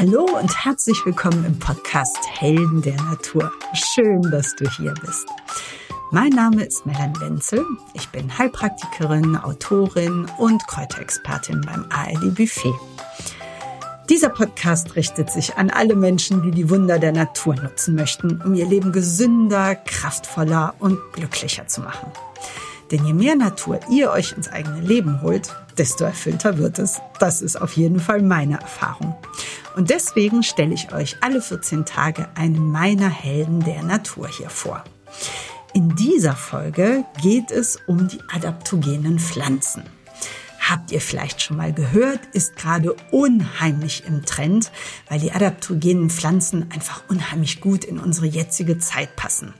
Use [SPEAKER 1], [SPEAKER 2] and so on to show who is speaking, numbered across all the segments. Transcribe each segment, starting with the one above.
[SPEAKER 1] Hallo und herzlich willkommen im Podcast Helden der Natur. Schön, dass du hier bist. Mein Name ist Melanie Wenzel. Ich bin Heilpraktikerin, Autorin und Kräuterexpertin beim ARD Buffet. Dieser Podcast richtet sich an alle Menschen, die die Wunder der Natur nutzen möchten, um ihr Leben gesünder, kraftvoller und glücklicher zu machen. Denn je mehr Natur ihr euch ins eigene Leben holt, desto erfüllter wird es. Das ist auf jeden Fall meine Erfahrung. Und deswegen stelle ich euch alle 14 Tage einen meiner Helden der Natur hier vor. In dieser Folge geht es um die adaptogenen Pflanzen. Habt ihr vielleicht schon mal gehört, ist gerade unheimlich im Trend, weil die adaptogenen Pflanzen einfach unheimlich gut in unsere jetzige Zeit passen.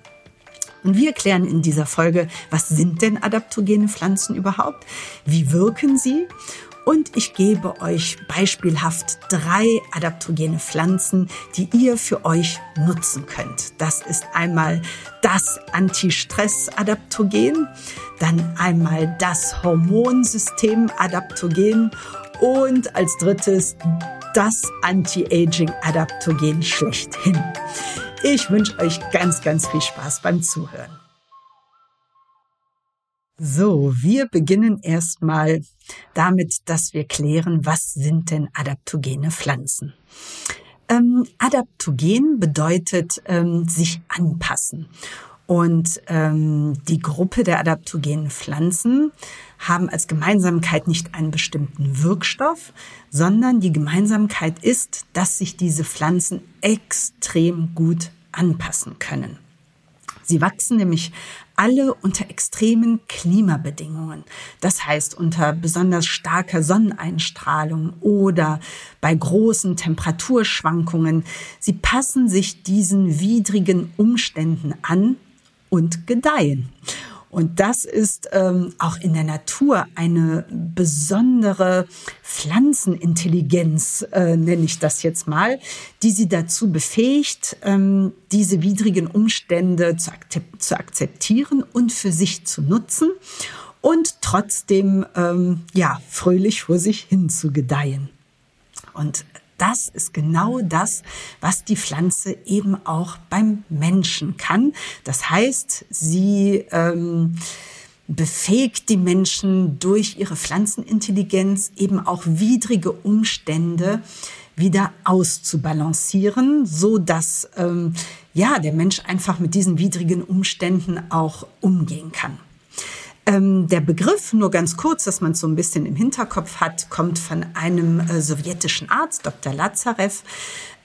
[SPEAKER 1] Und wir klären in dieser Folge, was sind denn adaptogene Pflanzen überhaupt? Wie wirken sie? Und ich gebe euch beispielhaft drei adaptogene Pflanzen, die ihr für euch nutzen könnt. Das ist einmal das Anti-Stress-Adaptogen, dann einmal das Hormonsystem Adaptogen und als drittes das Anti-Aging-Adaptogen schlechthin. Ich wünsche euch ganz, ganz viel Spaß beim Zuhören. So, wir beginnen erstmal damit, dass wir klären, was sind denn adaptogene Pflanzen? Ähm, adaptogen bedeutet ähm, sich anpassen. Und ähm, die Gruppe der adaptogenen Pflanzen haben als Gemeinsamkeit nicht einen bestimmten Wirkstoff, sondern die Gemeinsamkeit ist, dass sich diese Pflanzen extrem gut anpassen können. Sie wachsen nämlich alle unter extremen Klimabedingungen. Das heißt unter besonders starker Sonneneinstrahlung oder bei großen Temperaturschwankungen. Sie passen sich diesen widrigen Umständen an und gedeihen. Und das ist ähm, auch in der Natur eine besondere Pflanzenintelligenz, äh, nenne ich das jetzt mal, die sie dazu befähigt, ähm, diese widrigen Umstände zu, zu akzeptieren und für sich zu nutzen und trotzdem ähm, ja fröhlich vor sich hin zu gedeihen. Und das ist genau das, was die Pflanze eben auch beim Menschen kann. Das heißt, sie ähm, befähigt die Menschen durch ihre Pflanzenintelligenz eben auch widrige Umstände wieder auszubalancieren, so dass ähm, ja der Mensch einfach mit diesen widrigen Umständen auch umgehen kann. Ähm, der Begriff, nur ganz kurz, dass man es so ein bisschen im Hinterkopf hat, kommt von einem äh, sowjetischen Arzt, Dr. Lazarev.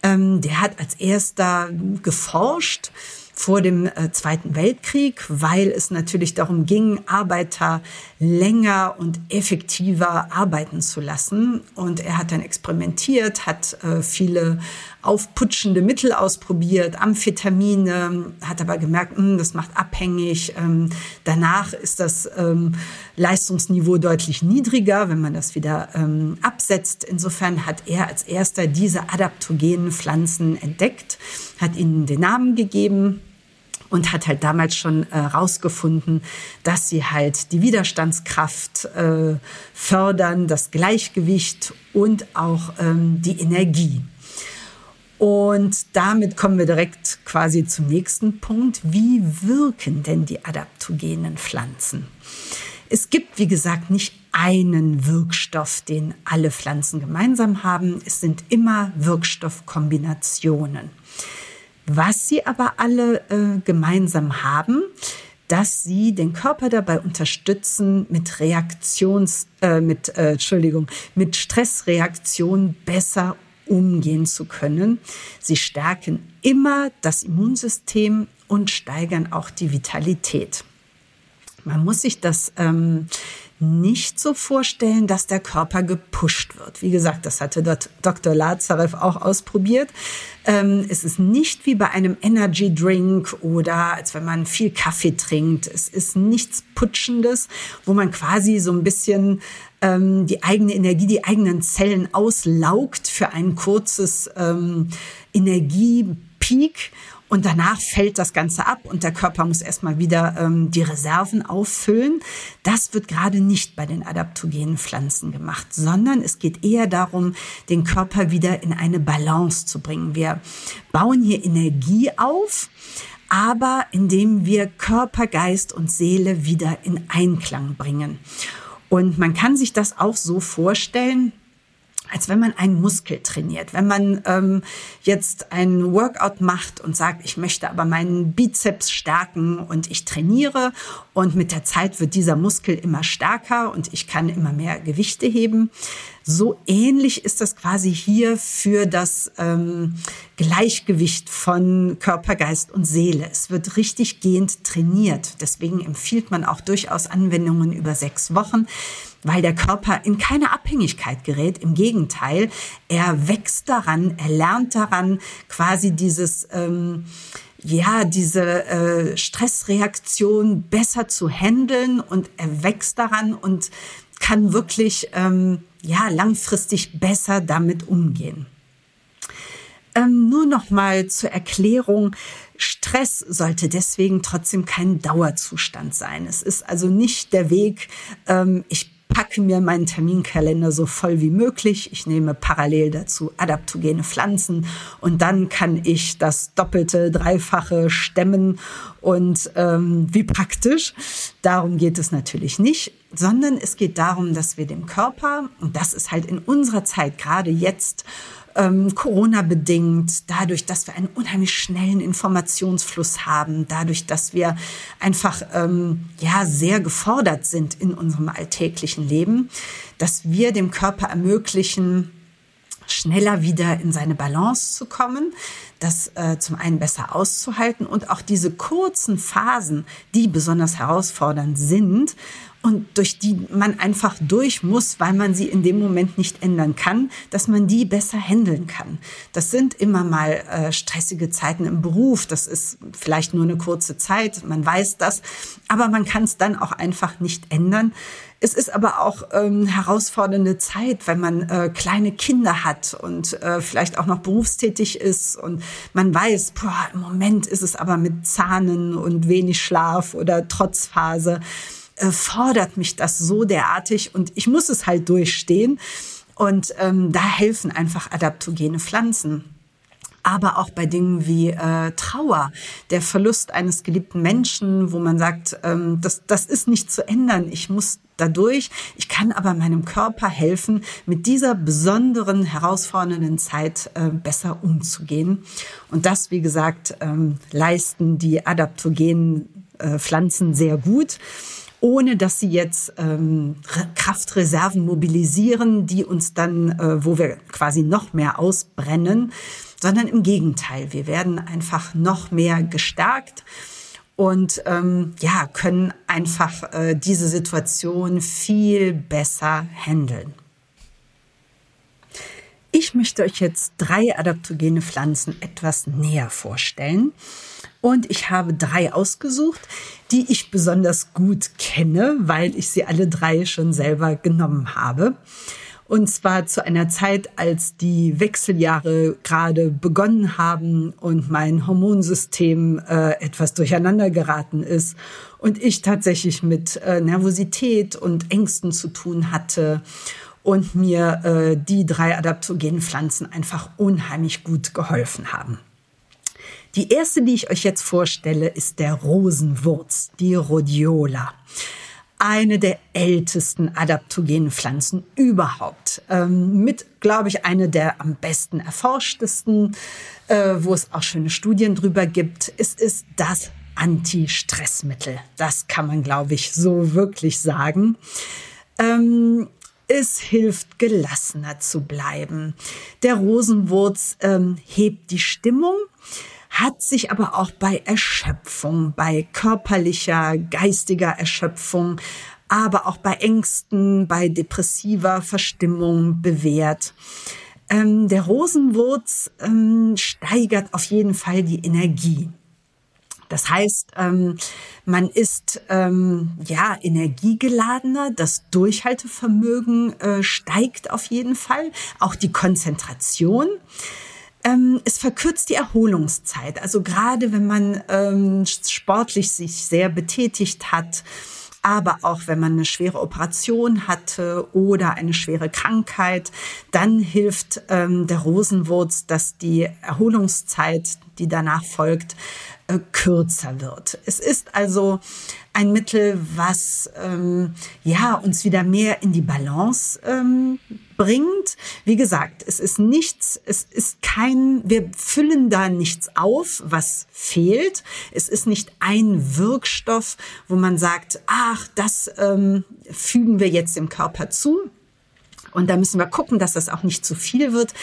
[SPEAKER 1] Ähm, der hat als erster geforscht vor dem äh, Zweiten Weltkrieg, weil es natürlich darum ging, Arbeiter länger und effektiver arbeiten zu lassen. Und er hat dann experimentiert, hat äh, viele aufputschende Mittel ausprobiert, Amphetamine, hat aber gemerkt, mh, hm, das macht abhängig. Ähm, danach ist das ähm, Leistungsniveau deutlich niedriger, wenn man das wieder ähm, absetzt. Insofern hat er als erster diese adaptogenen Pflanzen entdeckt, hat ihnen den Namen gegeben und hat halt damals schon herausgefunden, äh, dass sie halt die Widerstandskraft äh, fördern, das Gleichgewicht und auch ähm, die Energie. Und damit kommen wir direkt quasi zum nächsten Punkt. Wie wirken denn die adaptogenen Pflanzen? Es gibt, wie gesagt, nicht einen Wirkstoff, den alle Pflanzen gemeinsam haben. Es sind immer Wirkstoffkombinationen. Was sie aber alle äh, gemeinsam haben, dass sie den Körper dabei unterstützen, mit Reaktions, äh, mit äh, Entschuldigung, mit Stressreaktionen besser umgehen zu können. Sie stärken immer das Immunsystem und steigern auch die Vitalität. Man muss sich das ähm, nicht so vorstellen, dass der Körper gepusht wird. Wie gesagt, das hatte Dr. Lazarev auch ausprobiert. Ähm, es ist nicht wie bei einem Energy Drink oder als wenn man viel Kaffee trinkt. Es ist nichts Putschendes, wo man quasi so ein bisschen ähm, die eigene Energie, die eigenen Zellen auslaugt für ein kurzes ähm, Energiepeak und danach fällt das Ganze ab und der Körper muss erstmal wieder ähm, die Reserven auffüllen. Das wird gerade nicht bei den adaptogenen Pflanzen gemacht, sondern es geht eher darum, den Körper wieder in eine Balance zu bringen. Wir bauen hier Energie auf, aber indem wir Körper, Geist und Seele wieder in Einklang bringen. Und man kann sich das auch so vorstellen, als wenn man einen Muskel trainiert. Wenn man ähm, jetzt ein Workout macht und sagt, ich möchte aber meinen Bizeps stärken und ich trainiere und mit der Zeit wird dieser Muskel immer stärker und ich kann immer mehr Gewichte heben. So ähnlich ist das quasi hier für das ähm, Gleichgewicht von Körper, Geist und Seele. Es wird richtig gehend trainiert. Deswegen empfiehlt man auch durchaus Anwendungen über sechs Wochen weil der Körper in keine Abhängigkeit gerät. Im Gegenteil, er wächst daran, er lernt daran, quasi dieses, ähm, ja, diese äh, Stressreaktion besser zu handeln und er wächst daran und kann wirklich, ähm, ja, langfristig besser damit umgehen. Ähm, nur noch mal zur Erklärung. Stress sollte deswegen trotzdem kein Dauerzustand sein. Es ist also nicht der Weg, ähm, ich packe mir meinen Terminkalender so voll wie möglich. Ich nehme parallel dazu adaptogene Pflanzen und dann kann ich das doppelte, dreifache stemmen und ähm, wie praktisch. Darum geht es natürlich nicht, sondern es geht darum, dass wir dem Körper, und das ist halt in unserer Zeit gerade jetzt, ähm, Corona bedingt, dadurch, dass wir einen unheimlich schnellen Informationsfluss haben, dadurch, dass wir einfach ähm, ja sehr gefordert sind in unserem alltäglichen Leben, dass wir dem Körper ermöglichen, schneller wieder in seine Balance zu kommen, das äh, zum einen besser auszuhalten und auch diese kurzen Phasen, die besonders herausfordernd sind und durch die man einfach durch muss, weil man sie in dem Moment nicht ändern kann, dass man die besser handeln kann. Das sind immer mal äh, stressige Zeiten im Beruf. Das ist vielleicht nur eine kurze Zeit. Man weiß das. Aber man kann es dann auch einfach nicht ändern. Es ist aber auch ähm, herausfordernde Zeit, wenn man äh, kleine Kinder hat und äh, vielleicht auch noch berufstätig ist und man weiß, boah, im Moment ist es aber mit Zahnen und wenig Schlaf oder Trotzphase fordert mich das so derartig und ich muss es halt durchstehen. Und ähm, da helfen einfach adaptogene Pflanzen aber auch bei Dingen wie äh, Trauer, der Verlust eines geliebten Menschen, wo man sagt, ähm, das, das ist nicht zu ändern, ich muss dadurch, ich kann aber meinem Körper helfen, mit dieser besonderen, herausfordernden Zeit äh, besser umzugehen. Und das, wie gesagt, ähm, leisten die adaptogenen äh, Pflanzen sehr gut ohne dass sie jetzt ähm, Kraftreserven mobilisieren, die uns dann, äh, wo wir quasi noch mehr ausbrennen, sondern im Gegenteil, wir werden einfach noch mehr gestärkt und ähm, ja können einfach äh, diese Situation viel besser handeln. Ich möchte euch jetzt drei adaptogene Pflanzen etwas näher vorstellen. Und ich habe drei ausgesucht, die ich besonders gut kenne, weil ich sie alle drei schon selber genommen habe. Und zwar zu einer Zeit, als die Wechseljahre gerade begonnen haben und mein Hormonsystem äh, etwas durcheinander geraten ist und ich tatsächlich mit äh, Nervosität und Ängsten zu tun hatte und mir äh, die drei adaptogenen Pflanzen einfach unheimlich gut geholfen haben. Die erste, die ich euch jetzt vorstelle, ist der Rosenwurz, die Rhodiola. Eine der ältesten adaptogenen Pflanzen überhaupt. Ähm, mit, glaube ich, eine der am besten erforschtesten, äh, wo es auch schöne Studien drüber gibt. Es ist das Anti-Stressmittel. Das kann man, glaube ich, so wirklich sagen. Ähm, es hilft, gelassener zu bleiben. Der Rosenwurz ähm, hebt die Stimmung, hat sich aber auch bei Erschöpfung, bei körperlicher, geistiger Erschöpfung, aber auch bei Ängsten, bei depressiver Verstimmung bewährt. Ähm, der Rosenwurz ähm, steigert auf jeden Fall die Energie. Das heißt, ähm, man ist ähm, ja energiegeladener, das Durchhaltevermögen äh, steigt auf jeden Fall, auch die Konzentration. Ähm, es verkürzt die Erholungszeit. Also gerade wenn man ähm, sportlich sich sehr betätigt hat, aber auch wenn man eine schwere Operation hatte oder eine schwere Krankheit, dann hilft ähm, der Rosenwurz, dass die Erholungszeit, die danach folgt, äh, kürzer wird. Es ist also ein Mittel, was ähm, ja uns wieder mehr in die Balance ähm, bringt. Wie gesagt, es ist nichts, es ist kein, wir füllen da nichts auf, was fehlt. Es ist nicht ein Wirkstoff, wo man sagt, ach, das ähm, fügen wir jetzt dem Körper zu. Und da müssen wir gucken, dass das auch nicht zu viel wird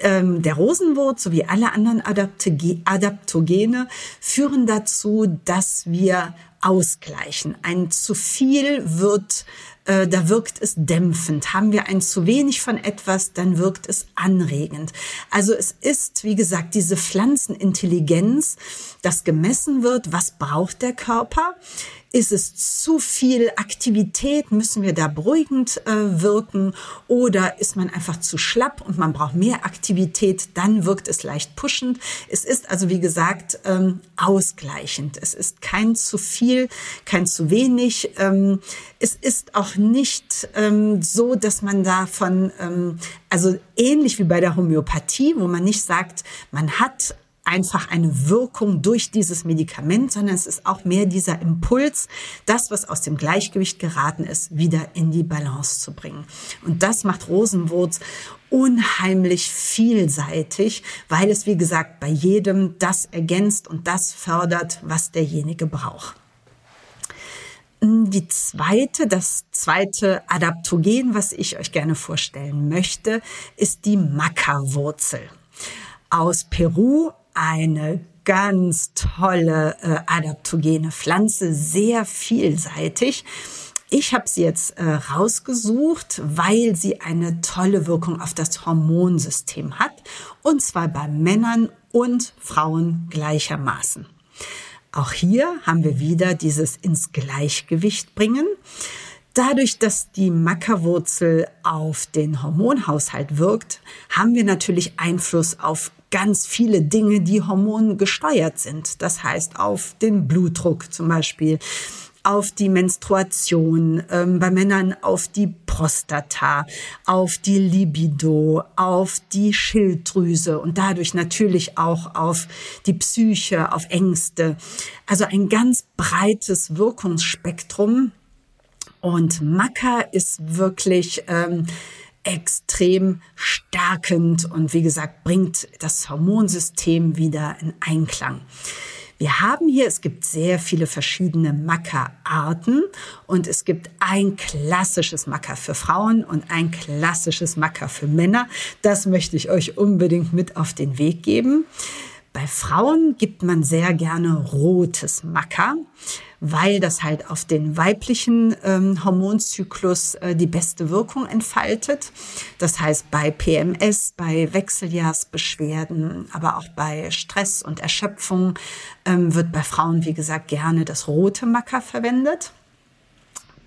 [SPEAKER 1] ähm, der Rosenwurz sowie alle anderen Adaptogene führen dazu, dass wir ausgleichen. Ein zu viel wird, äh, da wirkt es dämpfend. Haben wir ein zu wenig von etwas, dann wirkt es anregend. Also es ist, wie gesagt, diese Pflanzenintelligenz, das gemessen wird, was braucht der Körper ist es zu viel Aktivität? Müssen wir da beruhigend äh, wirken? Oder ist man einfach zu schlapp und man braucht mehr Aktivität? Dann wirkt es leicht pushend. Es ist also, wie gesagt, ähm, ausgleichend. Es ist kein zu viel, kein zu wenig. Ähm, es ist auch nicht ähm, so, dass man davon, ähm, also ähnlich wie bei der Homöopathie, wo man nicht sagt, man hat einfach eine Wirkung durch dieses Medikament, sondern es ist auch mehr dieser Impuls, das, was aus dem Gleichgewicht geraten ist, wieder in die Balance zu bringen. Und das macht Rosenwurz unheimlich vielseitig, weil es, wie gesagt, bei jedem das ergänzt und das fördert, was derjenige braucht. Die zweite, das zweite Adaptogen, was ich euch gerne vorstellen möchte, ist die Maca-Wurzel. Aus Peru eine ganz tolle äh, adaptogene Pflanze, sehr vielseitig. Ich habe sie jetzt äh, rausgesucht, weil sie eine tolle Wirkung auf das Hormonsystem hat, und zwar bei Männern und Frauen gleichermaßen. Auch hier haben wir wieder dieses ins Gleichgewicht bringen. Dadurch, dass die Mackerwurzel auf den Hormonhaushalt wirkt, haben wir natürlich Einfluss auf ganz viele Dinge, die hormongesteuert sind. Das heißt auf den Blutdruck zum Beispiel, auf die Menstruation, ähm, bei Männern auf die Prostata, auf die Libido, auf die Schilddrüse und dadurch natürlich auch auf die Psyche, auf Ängste. Also ein ganz breites Wirkungsspektrum und Maca ist wirklich ähm, extrem stärkend und wie gesagt, bringt das Hormonsystem wieder in Einklang. Wir haben hier, es gibt sehr viele verschiedene Maca-Arten und es gibt ein klassisches Maca für Frauen und ein klassisches Maca für Männer. Das möchte ich euch unbedingt mit auf den Weg geben. Bei Frauen gibt man sehr gerne rotes Maca, weil das halt auf den weiblichen ähm, Hormonzyklus äh, die beste Wirkung entfaltet. Das heißt, bei PMS, bei Wechseljahrsbeschwerden, aber auch bei Stress und Erschöpfung ähm, wird bei Frauen, wie gesagt, gerne das rote Maca verwendet.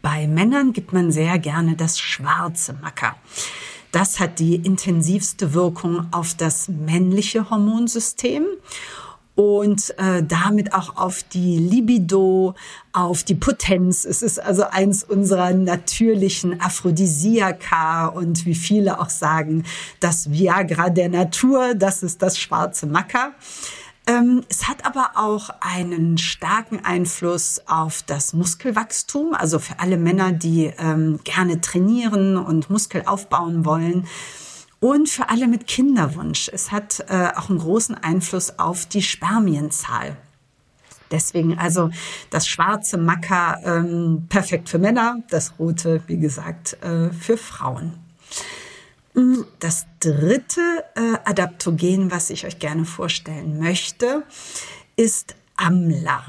[SPEAKER 1] Bei Männern gibt man sehr gerne das schwarze Maca. Das hat die intensivste Wirkung auf das männliche Hormonsystem und äh, damit auch auf die Libido, auf die Potenz. Es ist also eins unserer natürlichen Aphrodisiaka und wie viele auch sagen, das Viagra der Natur, das ist das schwarze Macker. Ähm, es hat aber auch einen starken Einfluss auf das Muskelwachstum. Also für alle Männer, die ähm, gerne trainieren und Muskel aufbauen wollen. Und für alle mit Kinderwunsch. Es hat äh, auch einen großen Einfluss auf die Spermienzahl. Deswegen also das schwarze Macker ähm, perfekt für Männer, das rote, wie gesagt, äh, für Frauen. Das dritte äh, Adaptogen, was ich euch gerne vorstellen möchte, ist Amla.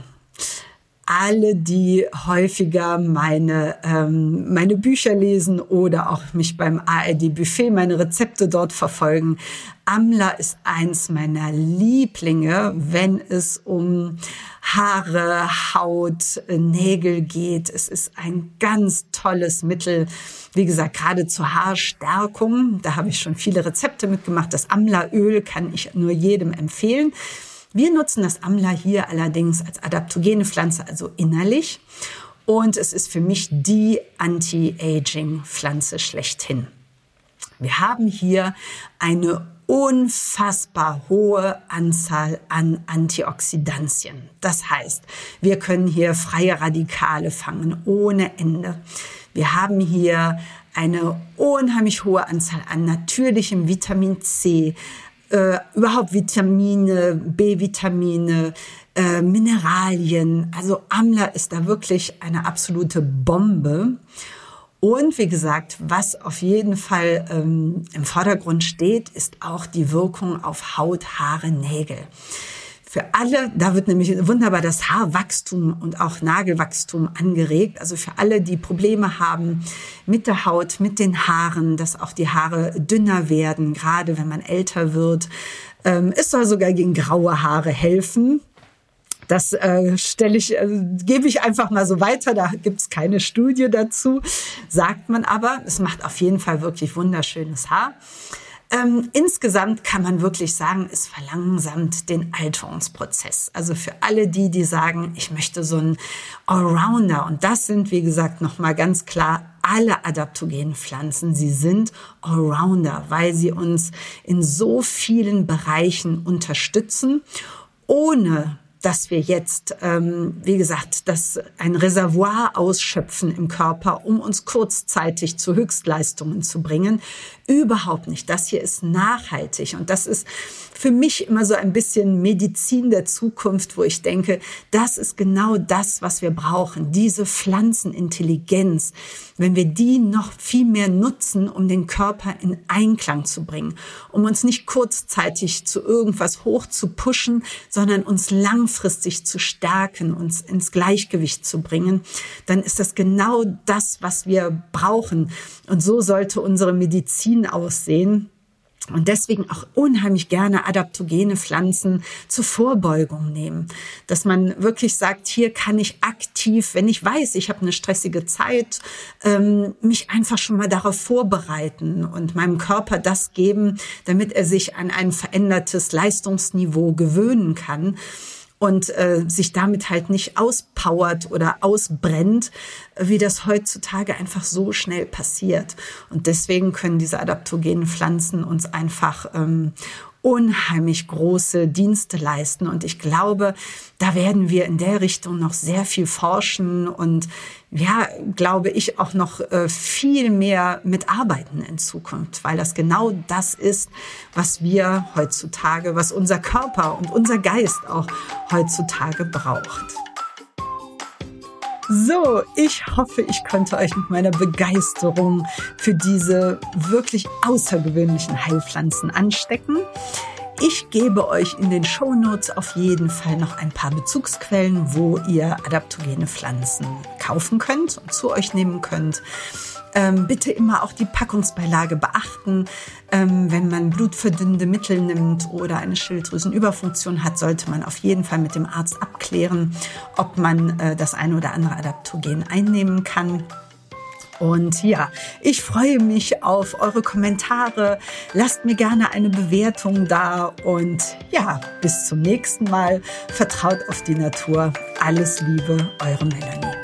[SPEAKER 1] alle, die häufiger meine, ähm, meine Bücher lesen oder auch mich beim ARD Buffet, meine Rezepte dort verfolgen. Amla ist eins meiner Lieblinge, wenn es um Haare, Haut, Nägel geht. Es ist ein ganz tolles Mittel. Wie gesagt, gerade zur Haarstärkung. Da habe ich schon viele Rezepte mitgemacht. Das Amla-Öl kann ich nur jedem empfehlen. Wir nutzen das Amla hier allerdings als adaptogene Pflanze, also innerlich. Und es ist für mich die Anti-Aging-Pflanze schlechthin. Wir haben hier eine unfassbar hohe Anzahl an Antioxidantien. Das heißt, wir können hier freie Radikale fangen ohne Ende. Wir haben hier eine unheimlich hohe Anzahl an natürlichem Vitamin C, äh, überhaupt Vitamine, B-Vitamine, äh, Mineralien. Also Amla ist da wirklich eine absolute Bombe. Und wie gesagt, was auf jeden Fall ähm, im Vordergrund steht, ist auch die Wirkung auf Haut, Haare, Nägel. Für alle, da wird nämlich wunderbar das Haarwachstum und auch Nagelwachstum angeregt. Also für alle, die Probleme haben mit der Haut, mit den Haaren, dass auch die Haare dünner werden, gerade wenn man älter wird. Ähm, es soll sogar gegen graue Haare helfen. Das äh, stelle ich, äh, gebe ich einfach mal so weiter. Da gibt es keine Studie dazu, sagt man aber. Es macht auf jeden Fall wirklich wunderschönes Haar. Ähm, insgesamt kann man wirklich sagen, es verlangsamt den Alterungsprozess. Also für alle die, die sagen, ich möchte so einen Allrounder. Und das sind, wie gesagt, nochmal ganz klar alle adaptogenen Pflanzen. Sie sind Allrounder, weil sie uns in so vielen Bereichen unterstützen, ohne dass wir jetzt, ähm, wie gesagt, das ein Reservoir ausschöpfen im Körper, um uns kurzzeitig zu Höchstleistungen zu bringen. Überhaupt nicht. Das hier ist nachhaltig und das ist für mich immer so ein bisschen Medizin der Zukunft, wo ich denke, das ist genau das, was wir brauchen, diese Pflanzenintelligenz, wenn wir die noch viel mehr nutzen, um den Körper in Einklang zu bringen, um uns nicht kurzzeitig zu irgendwas hoch zu pushen, sondern uns langfristig zu stärken, uns ins Gleichgewicht zu bringen, dann ist das genau das, was wir brauchen. Und so sollte unsere Medizin aussehen und deswegen auch unheimlich gerne adaptogene Pflanzen zur Vorbeugung nehmen. Dass man wirklich sagt, hier kann ich aktiv, wenn ich weiß, ich habe eine stressige Zeit, ähm, mich einfach schon mal darauf vorbereiten und meinem Körper das geben, damit er sich an ein verändertes Leistungsniveau gewöhnen kann und äh, sich damit halt nicht auspowert oder ausbrennt, wie das heutzutage einfach so schnell passiert. Und deswegen können diese adaptogenen Pflanzen uns einfach ähm, unheimlich große Dienste leisten. Und ich glaube, da werden wir in der Richtung noch sehr viel forschen und ja, glaube ich, auch noch äh, viel mehr mitarbeiten in Zukunft, weil das genau das ist, was wir heutzutage, was unser Körper und unser Geist auch heutzutage braucht. So, ich hoffe, ich konnte euch mit meiner Begeisterung für diese wirklich außergewöhnlichen Heilpflanzen anstecken. Ich gebe euch in den Show Notes auf jeden Fall noch ein paar Bezugsquellen, wo ihr adaptogene Pflanzen kaufen könnt und zu euch nehmen könnt. Ähm, bitte immer auch die Packungsbeilage beachten. Ähm, wenn man blutverdünnende Mittel nimmt oder eine Schilddrüsenüberfunktion hat, sollte man auf jeden Fall mit dem Arzt abklären, ob man äh, das eine oder andere Adaptogen einnehmen kann. Und ja, ich freue mich auf eure Kommentare. Lasst mir gerne eine Bewertung da. Und ja, bis zum nächsten Mal. Vertraut auf die Natur. Alles Liebe, eure Melanie.